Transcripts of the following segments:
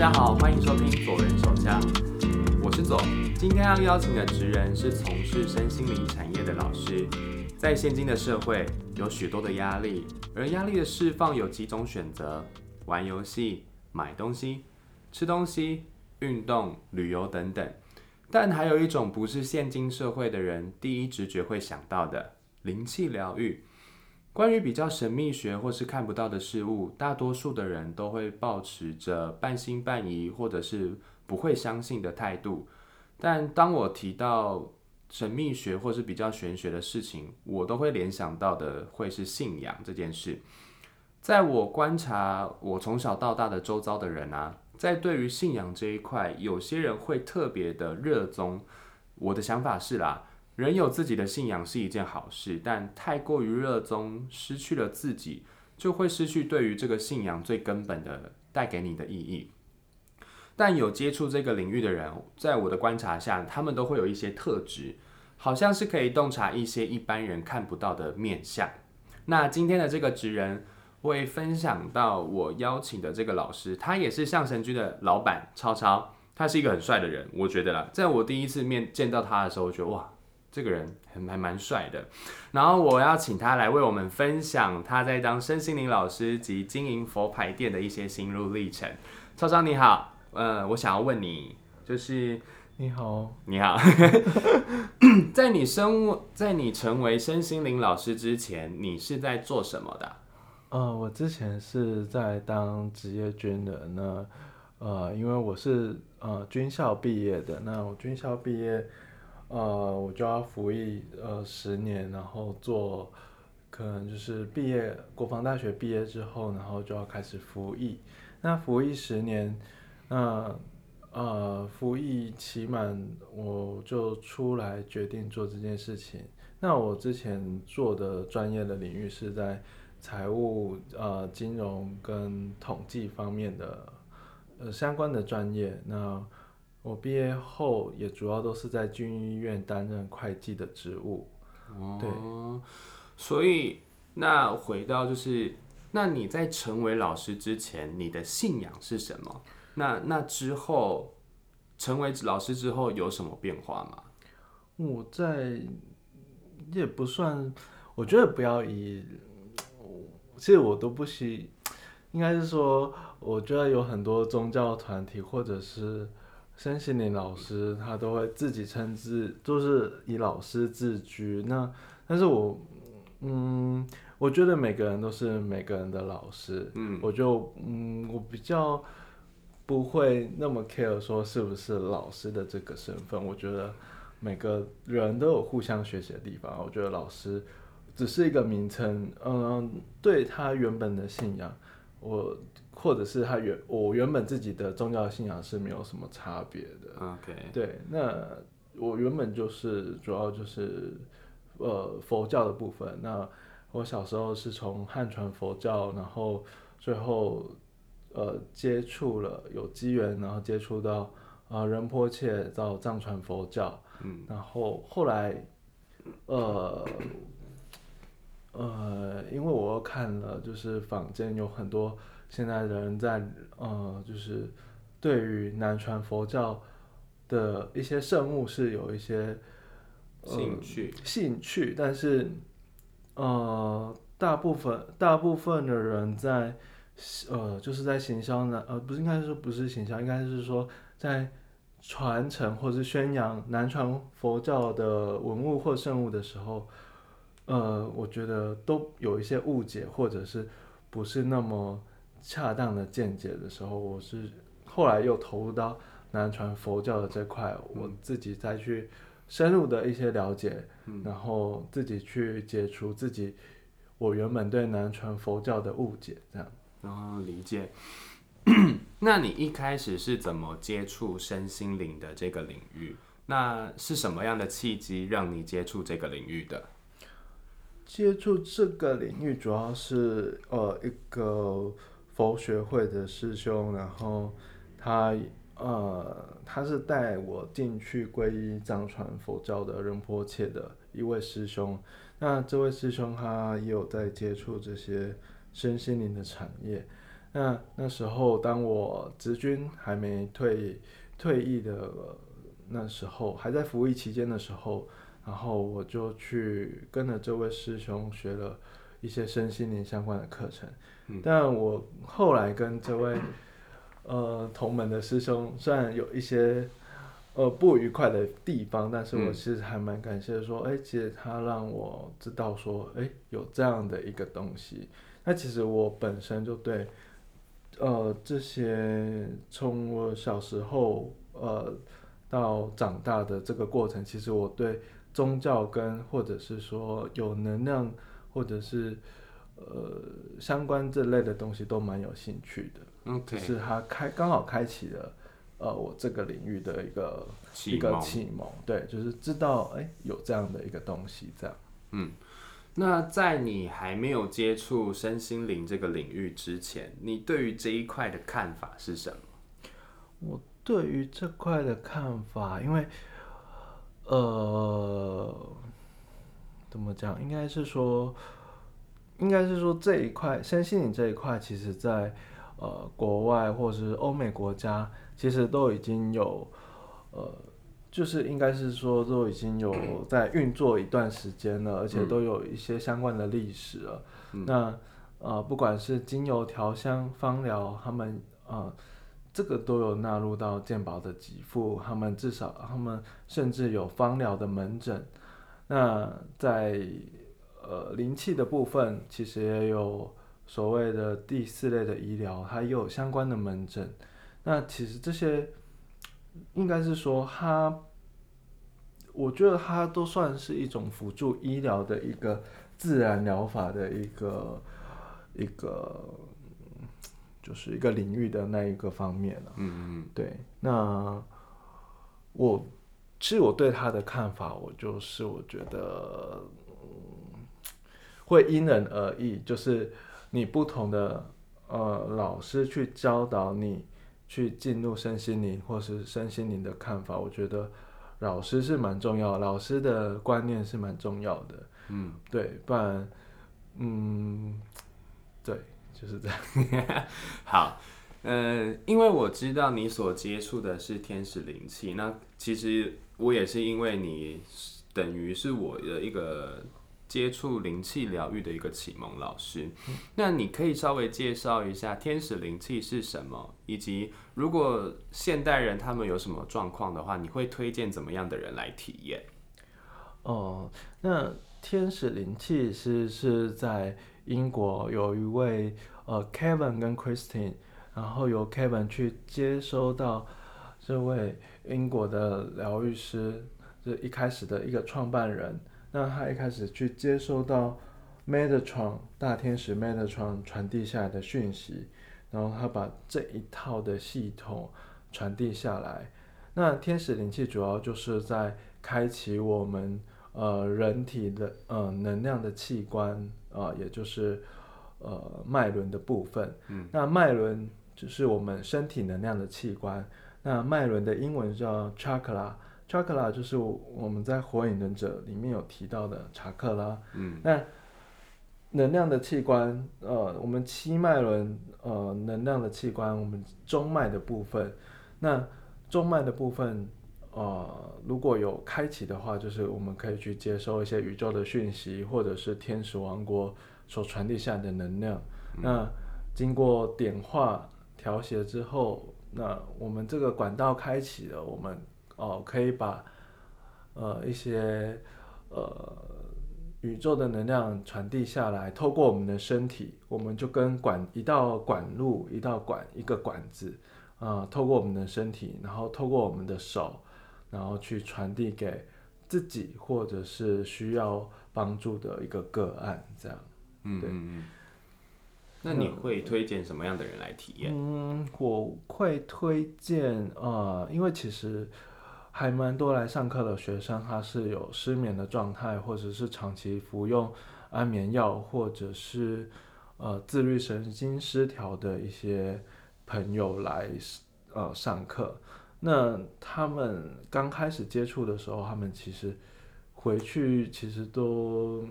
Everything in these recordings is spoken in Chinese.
大家好，欢迎收听左人手枪，我是左。今天要邀请的职人是从事身心灵产业的老师。在现今的社会，有许多的压力，而压力的释放有几种选择：玩游戏、买东西、吃东西、运动、旅游等等。但还有一种不是现今社会的人第一直觉会想到的灵气疗愈。关于比较神秘学或是看不到的事物，大多数的人都会保持着半信半疑或者是不会相信的态度。但当我提到神秘学或是比较玄学的事情，我都会联想到的会是信仰这件事。在我观察我从小到大的周遭的人啊，在对于信仰这一块，有些人会特别的热衷。我的想法是啦。人有自己的信仰是一件好事，但太过于热衷，失去了自己，就会失去对于这个信仰最根本的带给你的意义。但有接触这个领域的人，在我的观察下，他们都会有一些特质，好像是可以洞察一些一般人看不到的面相。那今天的这个职人会分享到我邀请的这个老师，他也是相神居的老板超超，他是一个很帅的人，我觉得啦，在我第一次面见到他的时候，我觉得哇。这个人还还蛮帅的，然后我要请他来为我们分享他在当身心灵老师及经营佛牌店的一些心路历程。超超你好，呃，我想要问你，就是你好，你好，在你生在你成为身心灵老师之前，你是在做什么的？呃，我之前是在当职业军人，呢呃，因为我是呃军校毕业的，那我军校毕业。呃，我就要服役呃十年，然后做，可能就是毕业国防大学毕业之后，然后就要开始服役。那服役十年，那呃服役期满，我就出来决定做这件事情。那我之前做的专业的领域是在财务、呃金融跟统计方面的呃相关的专业。那我毕业后也主要都是在军医院担任会计的职务。哦，对，所以那回到就是，那你在成为老师之前，你的信仰是什么？那那之后成为老师之后有什么变化吗？我在也不算，我觉得不要以，其实我都不希，应该是说，我觉得有很多宗教团体或者是。身心灵老师他都会自己称自，都是以老师自居。那但是我，嗯，我觉得每个人都是每个人的老师。嗯，我就嗯，我比较不会那么 care 说是不是老师的这个身份。我觉得每个人都有互相学习的地方。我觉得老师只是一个名称。嗯，对他原本的信仰，我。或者是他原我原本自己的宗教信仰是没有什么差别的。OK，对，那我原本就是主要就是呃佛教的部分。那我小时候是从汉传佛教，然后最后呃接触了有机缘，然后接触到呃仁波切到藏传佛教，嗯，然后后来呃呃，因为我看了就是坊间有很多。现在的人在呃，就是对于南传佛教的一些圣物是有一些兴趣，兴趣，但是呃，大部分大部分的人在呃，就是在行销呢，呃，不是应该说不是行销，应该是说在传承或是宣扬南传佛教的文物或圣物的时候，呃，我觉得都有一些误解，或者是不是那么。恰当的见解的时候，我是后来又投入到南传佛教的这块，我自己再去深入的一些了解，然后自己去解除自己我原本对南传佛教的误解，这样。然后，理解。那你一开始是怎么接触身心灵的这个领域？那是什么样的契机让你接触这个领域的？接触这个领域主要是呃一个。佛学会的师兄，然后他呃，他是带我进去皈依藏传佛教的仁波切的一位师兄。那这位师兄他也有在接触这些身心灵的产业。那那时候当我职军还没退退役的那时候，还在服役期间的时候，然后我就去跟着这位师兄学了一些身心灵相关的课程。但我后来跟这位 呃同门的师兄，虽然有一些呃不愉快的地方，但是我其实还蛮感谢说，哎，其实他让我知道说，哎，有这样的一个东西。那其实我本身就对呃这些从我小时候呃。到长大的这个过程，其实我对宗教跟或者是说有能量或者是呃相关这类的东西都蛮有兴趣的。OK，是他开刚好开启了呃我这个领域的一个一个启蒙。对，就是知道哎有这样的一个东西这样。嗯，那在你还没有接触身心灵这个领域之前，你对于这一块的看法是什么？我。对于这块的看法，因为，呃，怎么讲？应该是说，应该是说这一块身心灵这一块，其实在呃国外或者是欧美国家，其实都已经有，呃，就是应该是说都已经有 在运作一段时间了，而且都有一些相关的历史了。那呃，不管是精油调香、芳疗，他们啊。这个都有纳入到健保的给付，他们至少他们甚至有芳疗的门诊。那在呃灵气的部分，其实也有所谓的第四类的医疗，它也有相关的门诊。那其实这些应该是说，它我觉得它都算是一种辅助医疗的一个自然疗法的一个一个。就是一个领域的那一个方面了。嗯嗯对。那我其实我对他的看法，我就是我觉得会因人而异，就是你不同的呃老师去教导你去进入身心灵或是身心灵的看法，我觉得老师是蛮重要，老师的观念是蛮重要的。嗯，对，不然，嗯，对。就是这样。好，呃，因为我知道你所接触的是天使灵气，那其实我也是因为你等于是我的一个接触灵气疗愈的一个启蒙老师。那你可以稍微介绍一下天使灵气是什么，以及如果现代人他们有什么状况的话，你会推荐怎么样的人来体验？哦，那天使灵气是是在。英国有一位呃 Kevin 跟 Christine，然后由 Kevin 去接收到这位英国的疗愈师，这一开始的一个创办人，那他一开始去接收到 Metatron 大天使 Metatron 传递下来的讯息，然后他把这一套的系统传递下来。那天使灵气主要就是在开启我们呃人体的呃能量的器官。啊，也就是呃脉轮的部分。嗯，那脉轮就是我们身体能量的器官。那脉轮的英文叫 chakra，chakra 就是我们在火影忍者里面有提到的查克拉。嗯，那能量的器官，呃，我们七脉轮，呃，能量的器官，我们中脉的部分。那中脉的部分。呃，如果有开启的话，就是我们可以去接收一些宇宙的讯息，或者是天使王国所传递下来的能量。那经过点化调谐之后，那我们这个管道开启了，我们哦可以把呃一些呃宇宙的能量传递下来，透过我们的身体，我们就跟管一道管路，一道管一个管子啊，透过我们的身体，然后透过我们的手。然后去传递给自己或者是需要帮助的一个个案，这样。嗯嗯嗯。那你会推荐什么样的人来体验？嗯，我会推荐呃，因为其实还蛮多来上课的学生，他是有失眠的状态，或者是长期服用安眠药，或者是呃自律神经失调的一些朋友来呃上课。那他们刚开始接触的时候，他们其实回去其实都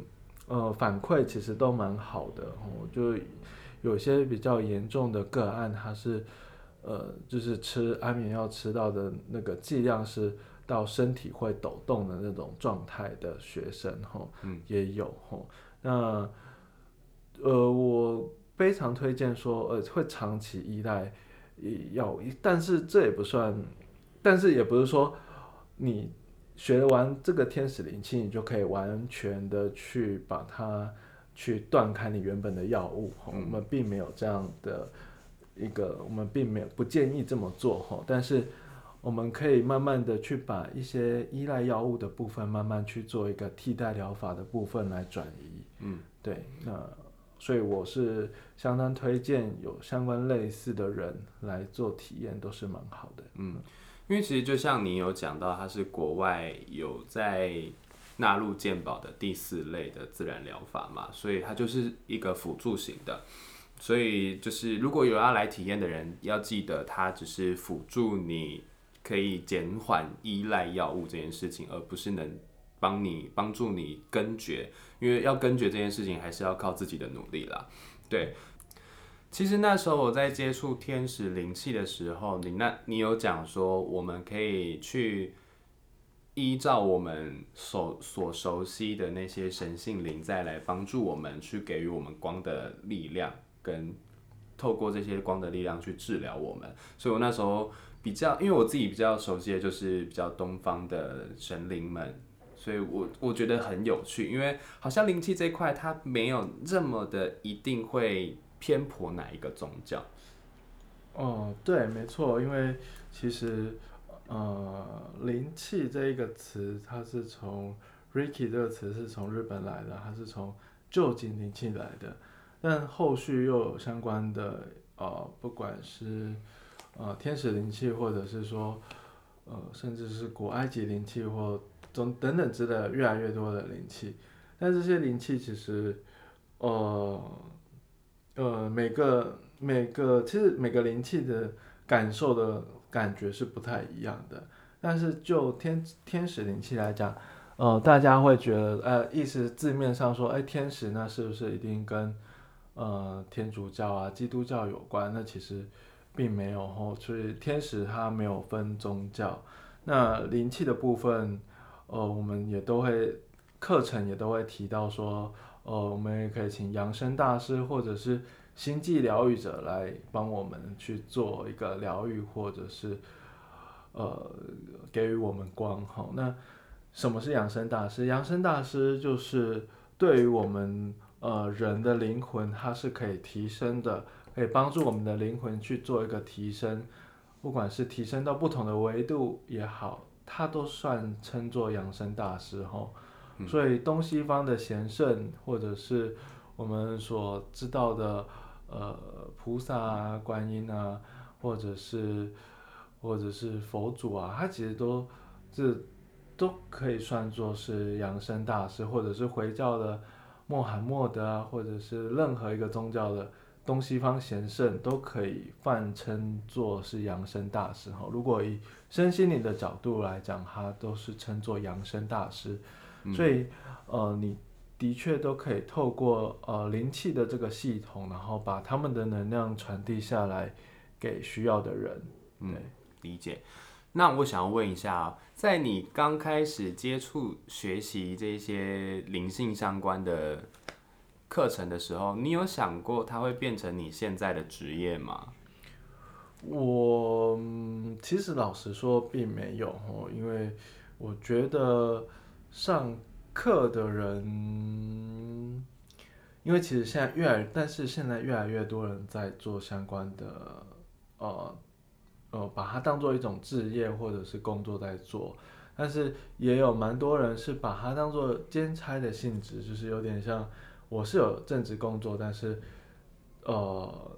呃反馈其实都蛮好的，哦，就有些比较严重的个案，他是呃，就是吃安眠药吃到的那个剂量是到身体会抖动的那种状态的学生，吼，嗯，也有吼。那呃，我非常推荐说，呃，会长期依赖药，但是这也不算，但是也不是说你学完这个天使灵气，你就可以完全的去把它去断开你原本的药物。哈我们并没有这样的一个，我们并没有不建议这么做哈。但是我们可以慢慢的去把一些依赖药物的部分，慢慢去做一个替代疗法的部分来转移。嗯，对，那所以我是相当推荐有相关类似的人来做体验，都是蛮好的。嗯，因为其实就像你有讲到，它是国外有在纳入健保的第四类的自然疗法嘛，所以它就是一个辅助型的。所以就是如果有要来体验的人，要记得它只是辅助你可以减缓依赖药物这件事情，而不是能帮你帮助你根绝。因为要根绝这件事情，还是要靠自己的努力啦。对，其实那时候我在接触天使灵气的时候，你那你有讲说，我们可以去依照我们所所熟悉的那些神性灵在来帮助我们，去给予我们光的力量，跟透过这些光的力量去治疗我们。所以我那时候比较，因为我自己比较熟悉的就是比较东方的神灵们。所以我我觉得很有趣，因为好像灵气这一块它没有这么的一定会偏颇哪一个宗教。哦，对，没错，因为其实呃，灵气这一个词，它是从 Reiki 这个词是从日本来的，它是从旧金灵气来的，但后续又有相关的呃，不管是呃天使灵气，或者是说呃，甚至是古埃及灵气或等等等之类的越来越多的灵气，但这些灵气其实，呃，呃，每个每个其实每个灵气的感受的感觉是不太一样的。但是就天天使灵气来讲，呃，大家会觉得，呃，意思字面上说，哎，天使那是不是一定跟呃天主教啊、基督教有关？那其实并没有吼，所以天使它没有分宗教。那灵气的部分。呃，我们也都会课程也都会提到说，呃，我们也可以请养生大师或者是星际疗愈者来帮我们去做一个疗愈，或者是呃给予我们光。好，那什么是养生大师？养生大师就是对于我们呃人的灵魂，它是可以提升的，可以帮助我们的灵魂去做一个提升，不管是提升到不同的维度也好。它都算称作养生大师吼，所以东西方的贤圣或者是我们所知道的呃菩萨啊、观音啊，或者是或者是佛祖啊，他其实都这都可以算作是养生大师，或者是回教的穆罕默德啊，或者是任何一个宗教的。东西方贤圣都可以泛称作是养生大师哈。如果以身心灵的角度来讲，他都是称作养生大师。所以，呃，你的确都可以透过呃灵气的这个系统，然后把他们的能量传递下来给需要的人。嗯，理解。那我想要问一下，在你刚开始接触学习这些灵性相关的。课程的时候，你有想过它会变成你现在的职业吗？我其实老实说并没有哦，因为我觉得上课的人，因为其实现在越来，但是现在越来越多人在做相关的，呃呃，把它当做一种职业或者是工作在做，但是也有蛮多人是把它当做兼差的性质，就是有点像。我是有正职工作，但是，呃，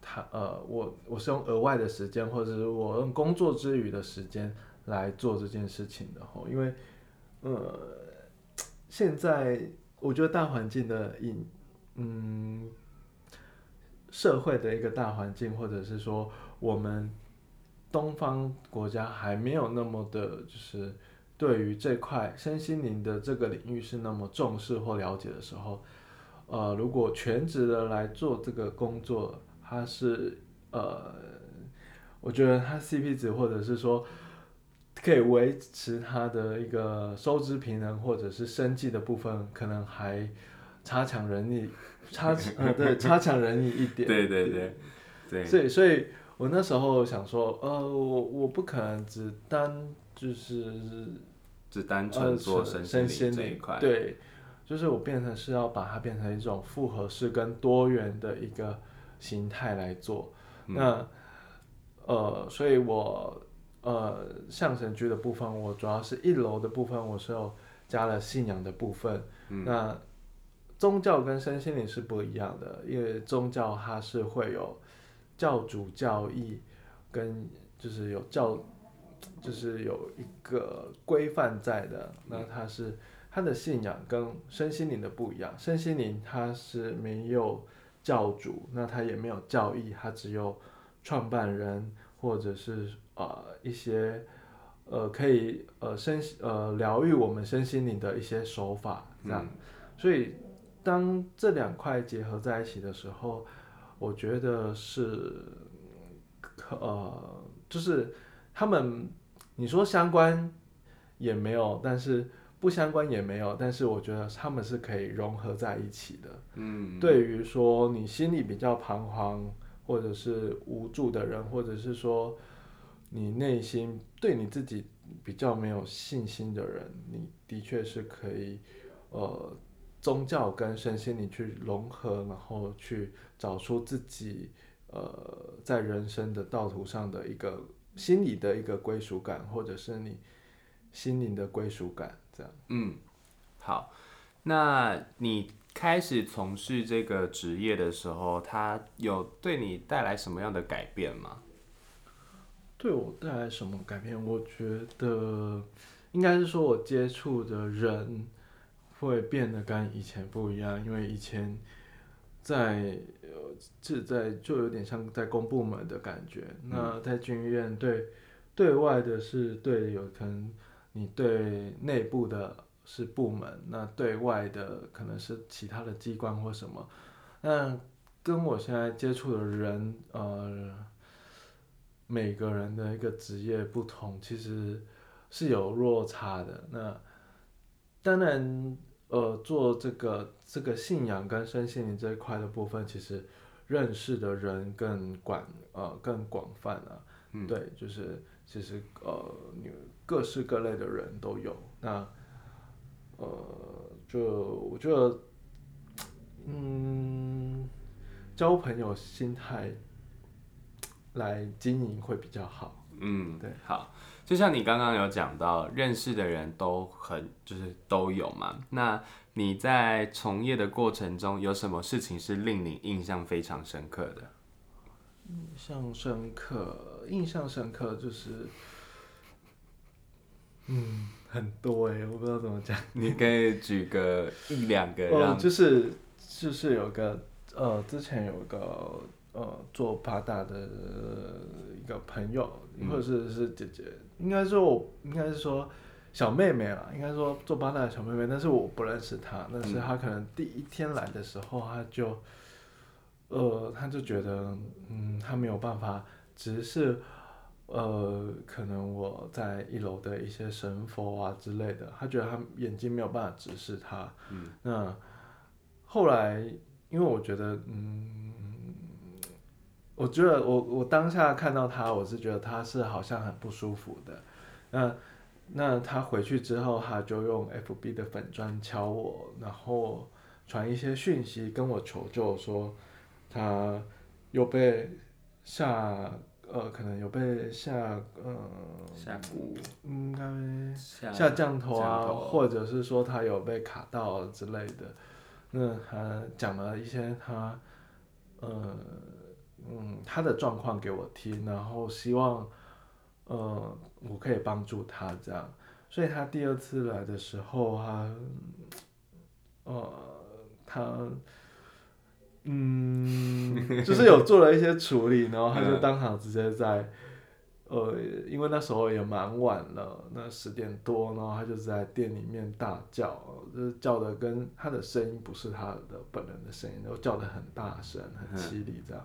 他呃，我我是用额外的时间，或者是我用工作之余的时间来做这件事情的吼，因为，呃，现在我觉得大环境的影，嗯，社会的一个大环境，或者是说我们东方国家还没有那么的，就是。对于这块身心灵的这个领域是那么重视或了解的时候，呃，如果全职的来做这个工作，它是呃，我觉得它 CP 值或者是说可以维持它的一个收支平衡或者是生计的部分，可能还差强人意，差呃对差强人意一点。对对对对，所以所以我那时候想说，呃，我我不可能只单就是只单纯做身身心心灵这一块。对，就是我变成是要把它变成一种复合式跟多元的一个形态来做。嗯那呃，所以我呃象神居的部分，我主要是一楼的部分，我是有加了信仰的部分。嗯那宗教跟身心灵是不一样的，因为宗教它是会有教主教义跟就是有教，就是有一个规范在的。那它是它的信仰跟身心灵的不一样，身心灵它是没有教主，那它也没有教义，它只有创办人或者是呃一些呃可以呃身呃疗愈我们身心灵的一些手法这样。所以当这两块结合在一起的时候，我觉得是可呃就是他们你说相关也没有，但是不相关也没有，但是我觉得他们是可以融合在一起的。嗯，对于说你心里比较彷徨或者是无助的人，或者是说你内心对你自己比较没有信心的人，你的确是可以呃宗教跟身心灵去融合，然后去找出自己呃在人生的道途上的一个心理的一个归属感，或者是你心灵的归属感，这样。嗯，好，那你开始从事这个职业的时候，它有对你带来什么样的改变吗？对我带来什么改变？我觉得应该是说我接触的人会变得跟以前不一样，因为以前在呃是在就有点像在公部门的感觉。那在军医院对对外的是对有可能你对内部的是部门，那对外的可能是其他的机关或什么。那跟我现在接触的人，呃。每个人的一个职业不同，其实是有落差的。那当然，呃，做这个这个信仰跟身心灵这一块的部分，其实认识的人更广，呃，更广泛啊。嗯对，就是其实呃，你各式各类的人都有。那呃，就我觉得，嗯，交朋友心态来经营会比较好。嗯，对，好，就像你刚刚有讲到，认识的人都很就是都有嘛。那你在从业的过程中，有什么事情是令你印象非常深刻的？印象深刻，印象深刻就是，嗯，很多哎、我不知道怎么讲。你可以举个一两个就是就是有个呃，之前有个呃做八大的一个朋友，嗯或者是是姐姐，应该说我应该是说小妹妹啦，应该说做八大的小妹妹，但是我不认识她，但是嗯她可能第一天来的时候，她就呃，她就觉得嗯，她没有办法直视。呃，可能我在一楼的一些神佛啊之类的，他觉得他眼睛没有办法直视他，嗯那后来，因为我觉得，嗯，我觉得我我当下看到他，我是觉得他是好像很不舒服的。那那他回去之后，他就用 FB 的粉砖敲我，然后传一些讯息跟我求救，说他又被下呃，可能有被下呃下蛊应该下下降头啊，头或者是说他有被卡到之类的。那他讲了一些他呃嗯他的状况给我听，然后希望呃我可以帮助他这样。所以他第二次来的时候，他呃他嗯 就是有做了一些处理，然后他就嗯当场直接在呃，因为那时候也蛮晚了，那十点多，然后他就在店里面大叫，就是叫的跟他的声音不是他的本人的声音，然后叫的很大声，很凄厉这样。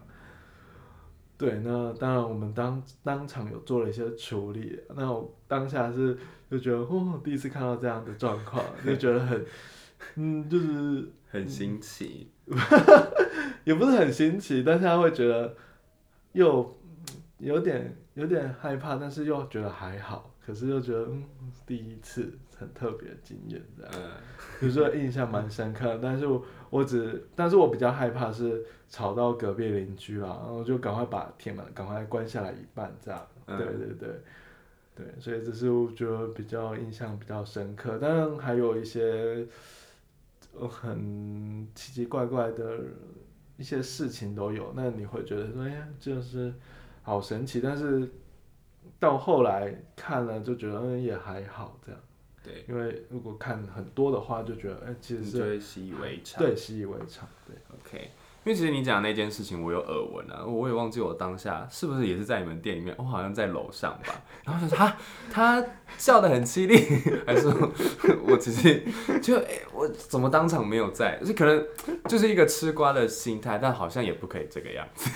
对，那当然我们当当场有做了一些处理，那我当下是就觉得，哦，第一次看到这样的状况，就觉得很，嗯，就是很新奇，也不是很新奇，但是他会觉得又有点有点害怕，但是又觉得还好，可是又觉得嗯，第一次很特别的经验这样，就是说印象蛮深刻，但是我我只，但是我比较害怕是吵到隔壁邻居啦，然后就赶快把铁门赶快关下来一半这样，对对对。对，所以这是我觉得比较印象比较深刻，当然还有一些很奇奇怪怪的一些事情都有，那你会觉得说，哎呀，就是好神奇，但是到后来看了就觉得，嗯，也还好这样。对，因为如果看很多的话，就觉得哎，其实是会习以为常。对，习以为常。对，OK。因为其实你讲那件事情，我有耳闻啊，我也忘记我当下是不是也是在你们店里面，我好像在楼上吧。然后就他他笑得很凄厉，还是我其实就哎，我怎么当场没有在？就可能就是一个吃瓜的心态，但好像也不可以这个样子。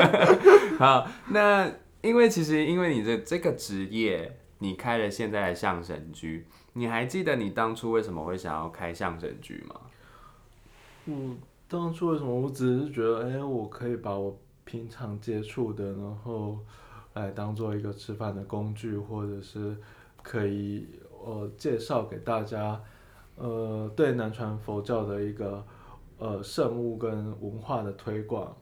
好，那因为其实因为你的这个职业。你开了现在的相声剧，你还记得你当初为什么会想要开相声剧吗？嗯当初为什么？我只是觉得，哎，我可以把我平常接触的，然后来当做一个吃饭的工具，或者是可以呃介绍给大家，呃，对南传佛教的一个呃圣物跟文化的推广，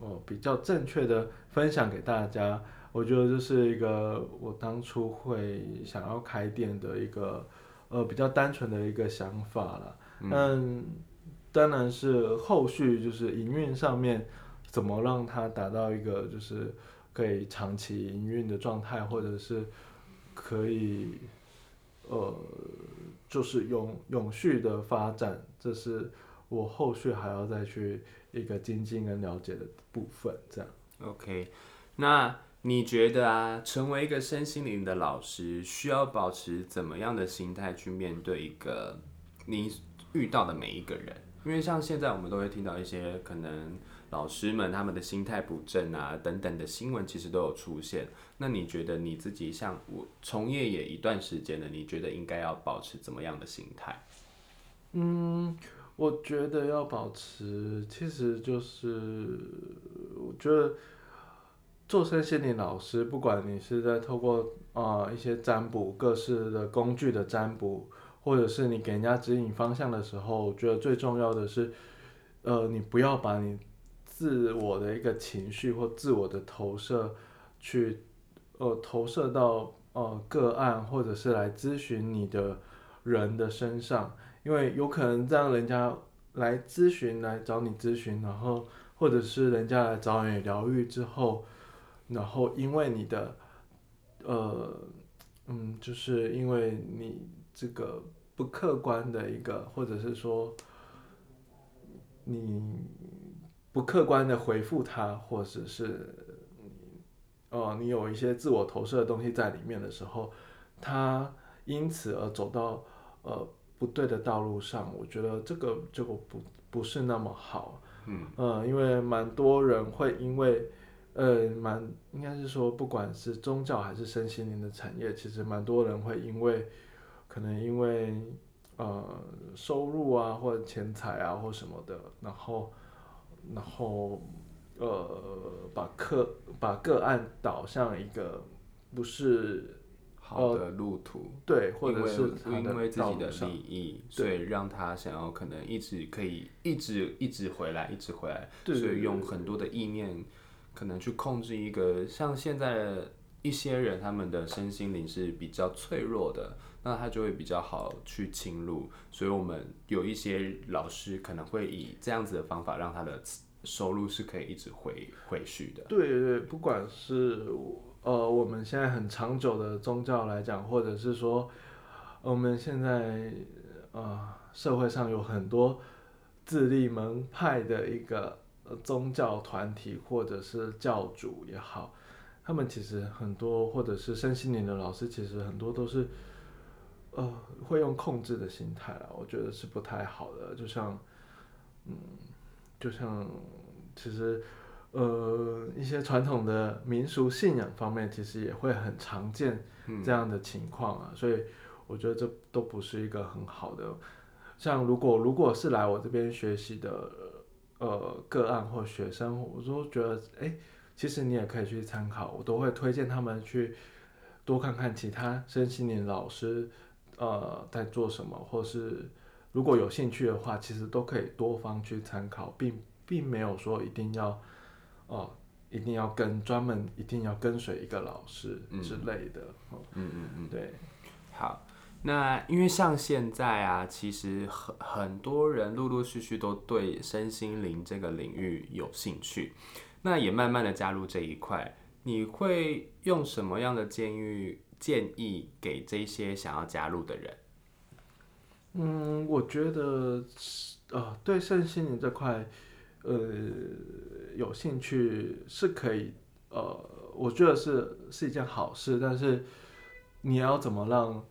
呃，比较正确的分享给大家。我觉得这是一个我当初会想要开店的一个呃比较单纯的一个想法了。嗯，当然是后续就是营运上面怎么让它达到一个就是可以长期营运的状态，或者是可以呃就是永永续的发展，这是我后续还要再去一个精进跟了解的部分。这样，OK，那。你觉得啊，成为一个身心灵的老师，需要保持怎么样的心态去面对一个你遇到的每一个人？因为像现在我们都会听到一些可能老师们他们的心态不正啊等等的新闻，其实都有出现。那你觉得你自己像我从业也一段时间了，你觉得应该要保持怎么样的心态？嗯，我觉得要保持，其实就是我觉得。做身心灵老师，不管你是在透过啊一些占卜各式的工具的占卜，或者是你给人家指引方向的时候，我觉得最重要的是，呃，你不要把你自我的一个情绪或自我的投射去呃投射到呃个案或者是来咨询你的人的身上，因为有可能这样人家来咨询来找你咨询，然后或者是人家来找你疗愈之后。然后，因为你的，呃，嗯，就是因为你这个不客观的一个，或者是说，你不客观的回复他，或者是，哦，你有一些自我投射的东西在里面的时候，他因此而走到呃不对的道路上，我觉得这个这个不不是那么好，嗯，呃，因为蛮多人会因为。呃，蛮应该是说，不管是宗教还是身心灵的产业，其实蛮多人会因为，可能因为呃收入啊，或者钱财啊，或什么的，然后然后呃把客把个案导向一个不是好的路途，对，或者是因为自己的利益，所以让他想要可能一直可以一直一直回来，一直回来，所以用很多的意念。可能去控制一个像现在一些人，他们的身心灵是比较脆弱的，那他就会比较好去侵入。所以，我们有一些老师可能会以这样子的方法，让他的收入是可以一直回回续的。对对，不管是呃我们现在很长久的宗教来讲，或者是说我们现在呃社会上有很多自立门派的一个。宗教团体或者是教主也好，他们其实很多，或者是身心灵的老师，其实很多都是，呃，会用控制的心态啊，我觉得是不太好的。就像，嗯，就像其实，呃，一些传统的民俗信仰方面，其实也会很常见这样的情况啊。所以我觉得这都不是一个很好的。像如果如果是来我这边学习的，呃，个案或学生，我都觉得，哎。其实你也可以去参考，我都会推荐他们去多看看其他身心灵老师，呃，在做什么，或是如果有兴趣的话，其实都可以多方去参考，并并没有说一定要，哦，一定要跟专门一定要跟随一个老师之类的。嗯嗯嗯，对。好，那因为像现在啊，其实很很多人陆陆续续都对身心灵这个领域有兴趣。那也慢慢的加入这一块，你会用什么样的建议建议给这些想要加入的人？嗯，我觉得，呃，对身心灵这块，呃，有兴趣是可以，呃，我觉得是是一件好事，但是你要怎么让，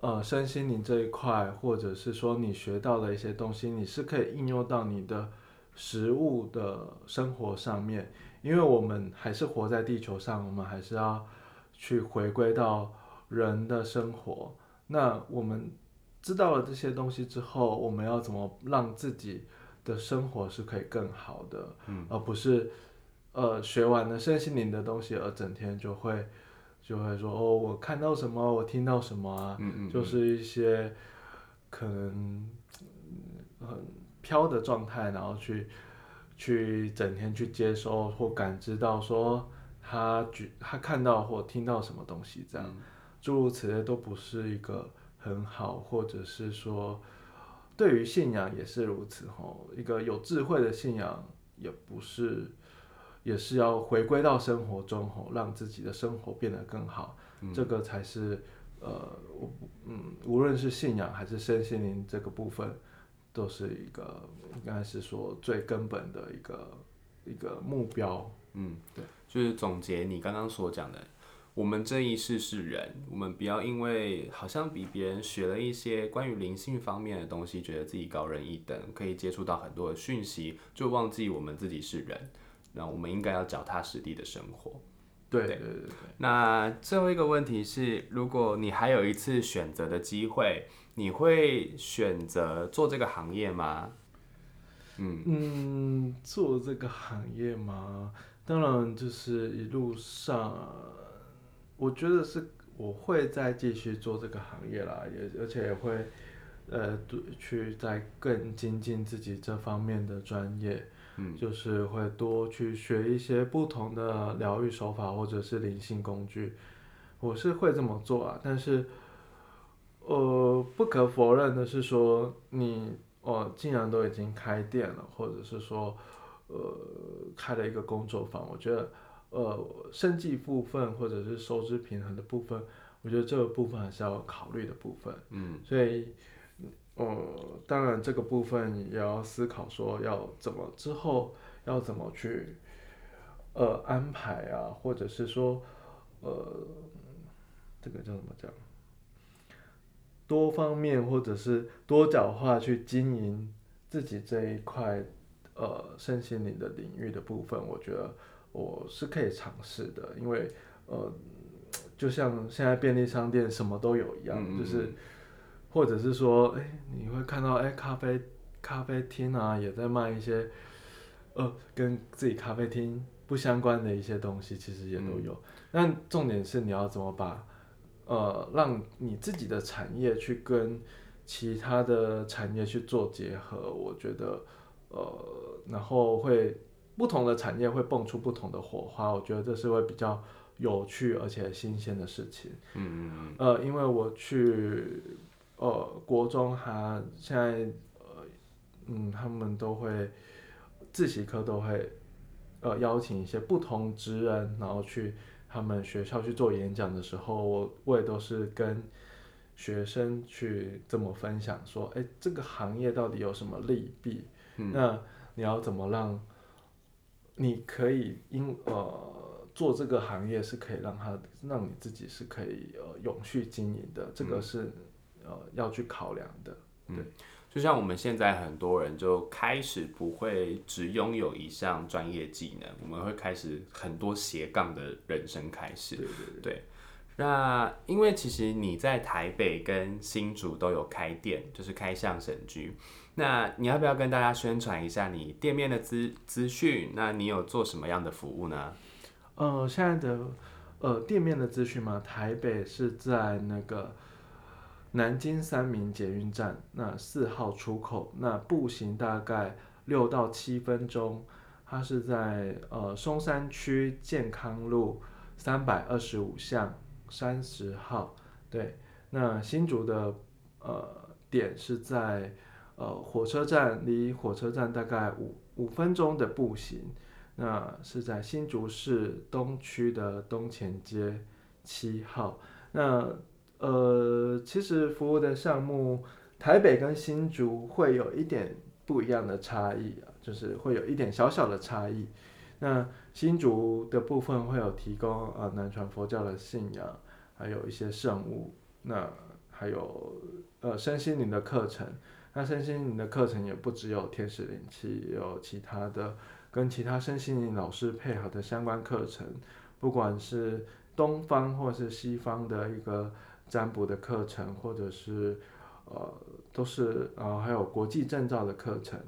呃，身心灵这一块，或者是说你学到的一些东西，你是可以应用到你的。食物的生活上面，因为我们还是活在地球上，我们还是要去回归到人的生活。那我们知道了这些东西之后，我们要怎么让自己的生活是可以更好的？嗯，而不是呃学完了身心灵的东西，而整天就会就会说哦，我看到什么，我听到什么啊？嗯嗯，就是一些可能很。飘的状态，然后去去整天去接收或感知到说他举他看到或听到什么东西，这样。诸如此类都不是一个很好，或者是说对于信仰也是如此吼，一个有智慧的信仰也不是，也是要回归到生活中吼，让自己的生活变得更好，这个才是呃我嗯无论是信仰还是身心灵这个部分。都是一个，应该是说最根本的一个一个目标。嗯，对，就是总结你刚刚所讲的，我们这一世是人，我们不要因为好像比别人学了一些关于灵性方面的东西，觉得自己高人一等，可以接触到很多的讯息，就忘记我们自己是人。那我们应该要脚踏实地的生活。对对对对。那最后一个问题是，如果你还有一次选择的机会。你会选择做这个行业吗？嗯嗯，做这个行业吗？当然，就是一路上，我觉得是我会再继续做这个行业啦，也而且也会呃，去再更精进自己这方面的专业。嗯，就是会多去学一些不同的疗愈手法或者是灵性工具，我是会这么做啊，但是。呃，不可否认的是说，你哦，既然都已经开店了，或者是说，呃，开了一个工作坊，我觉得，呃，生计部分或者是收支平衡的部分，我觉得这个部分还是要考虑的部分。嗯，所以，呃，当然这个部分也要思考说要怎么之后要怎么去，呃，安排啊，或者是说，呃，这个叫怎么讲？多方面或者是多角化去经营自己这一块呃身心灵的领域的部分，我觉得我是可以尝试的，因为呃就像现在便利商店什么都有一样，就是或者是说哎你会看到哎咖啡咖啡厅啊也在卖一些呃跟自己咖啡厅不相关的一些东西，其实也都有。但重点是你要怎么把。呃，让你自己的产业去跟其他的产业去做结合，我觉得，呃，然后会不同的产业会蹦出不同的火花，我觉得这是会比较有趣而且新鲜的事情。嗯嗯嗯。呃，因为我去呃国中，哈现在呃嗯，他们都会自习课都会呃邀请一些不同职人，然后去。他们学校去做演讲的时候，我我也都是跟学生去这么分享，说，哎，这个行业到底有什么利弊？那你要怎么让你可以因呃做这个行业是可以让他让你自己是可以呃永续经营的，这个是呃要去考量的。对，就像我们现在很多人就开始不会只拥有一项专业技能，我们会开始很多斜杠的人生开始。对对对。那因为其实你在台北跟新竹都有开店，就是开相神居。那你要不要跟大家宣传一下你店面的资资讯？那你有做什么样的服务呢？呃，现在的呃店面的资讯嘛，台北是在那个南京三明捷运站那四号出口，那步行大概六到七分钟。它是在呃松山区健康路三百二十五巷。三十号，对，那新竹的呃点是在呃火车站，离火车站大概五五分钟的步行，那是在新竹市东区的东前街七号。那呃，其实服务的项目，台北跟新竹会有一点不一样的差异啊，就是会有一点小小的差异。那新竹的部分会有提供呃南传佛教的信仰，还有一些圣物，那还有呃身心灵的课程。那身心灵的课程也不只有天使灵气，也有其他的跟其他身心灵老师配合的相关课程，不管是东方或是西方的一个占卜的课程，或者是呃都是呃还有国际证照的课程。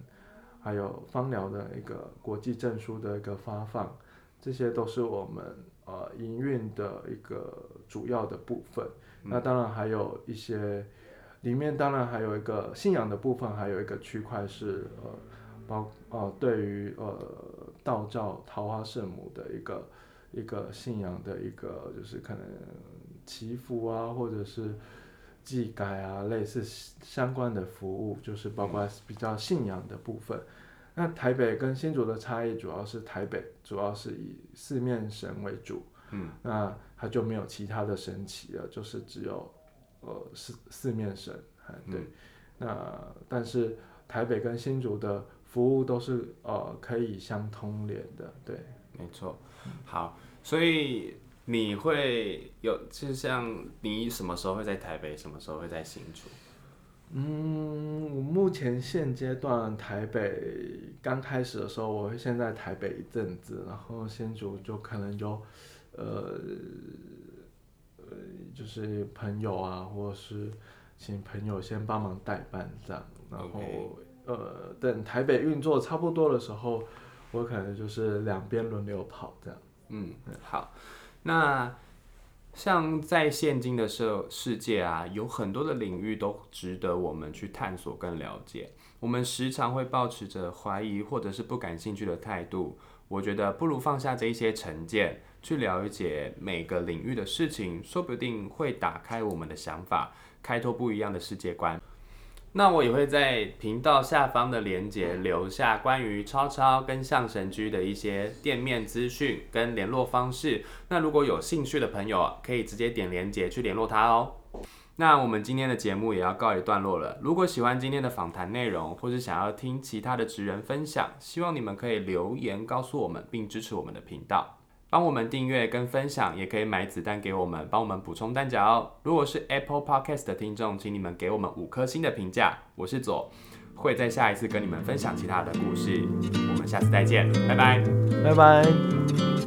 还有芳疗的一个国际证书的一个发放，这些都是我们呃营运的一个主要的部分。那当然还有一些，里面当然还有一个信仰的部分，还有一个区块是呃包呃对于呃道教桃花圣母的一个一个信仰的一个就是可能祈福啊，或者是。技改啊，类似相关的服务，就是包括比较信仰的部分。那台北跟新竹的差异，主要是台北主要是以四面神为主，嗯，那它就没有其他的神奇了，就是只有呃四四面神，对。那但是台北跟新竹的服务都是呃可以相通连的，对，没错。好，所以。你会有，就像你什么时候会在台北，什么时候会在新竹？嗯，我目前现阶段台北刚开始的时候，我会先在台北一阵子，然后新竹就可能就，呃，呃，就是朋友啊，或者是请朋友先帮忙代办这样，然后呃，等台北运作差不多的时候，我可能就是两边轮流跑这样。嗯，好。那像在现今的社世界啊，有很多的领域都值得我们去探索跟了解。我们时常会保持着怀疑或者是不感兴趣的态度。我觉得不如放下这一些成见，去了解每个领域的事情，说不定会打开我们的想法，开拓不一样的世界观。那我也会在频道下方的链接留下关于超超跟象神居的一些店面资讯跟联络方式。那如果有兴趣的朋友，可以直接点链接去联络他哦。那我们今天的节目也要告一段落了。如果喜欢今天的访谈内容，或是想要听其他的职人分享，希望你们可以留言告诉我们，并支持我们的频道。帮我们订阅跟分享，也可以买子弹给我们，帮我们补充弹夹哦。如果是 Apple Podcast 的听众，请你们给我们五颗星的评价。我是左，会在下一次跟你们分享其他的故事。我们下次再见，拜拜，拜拜。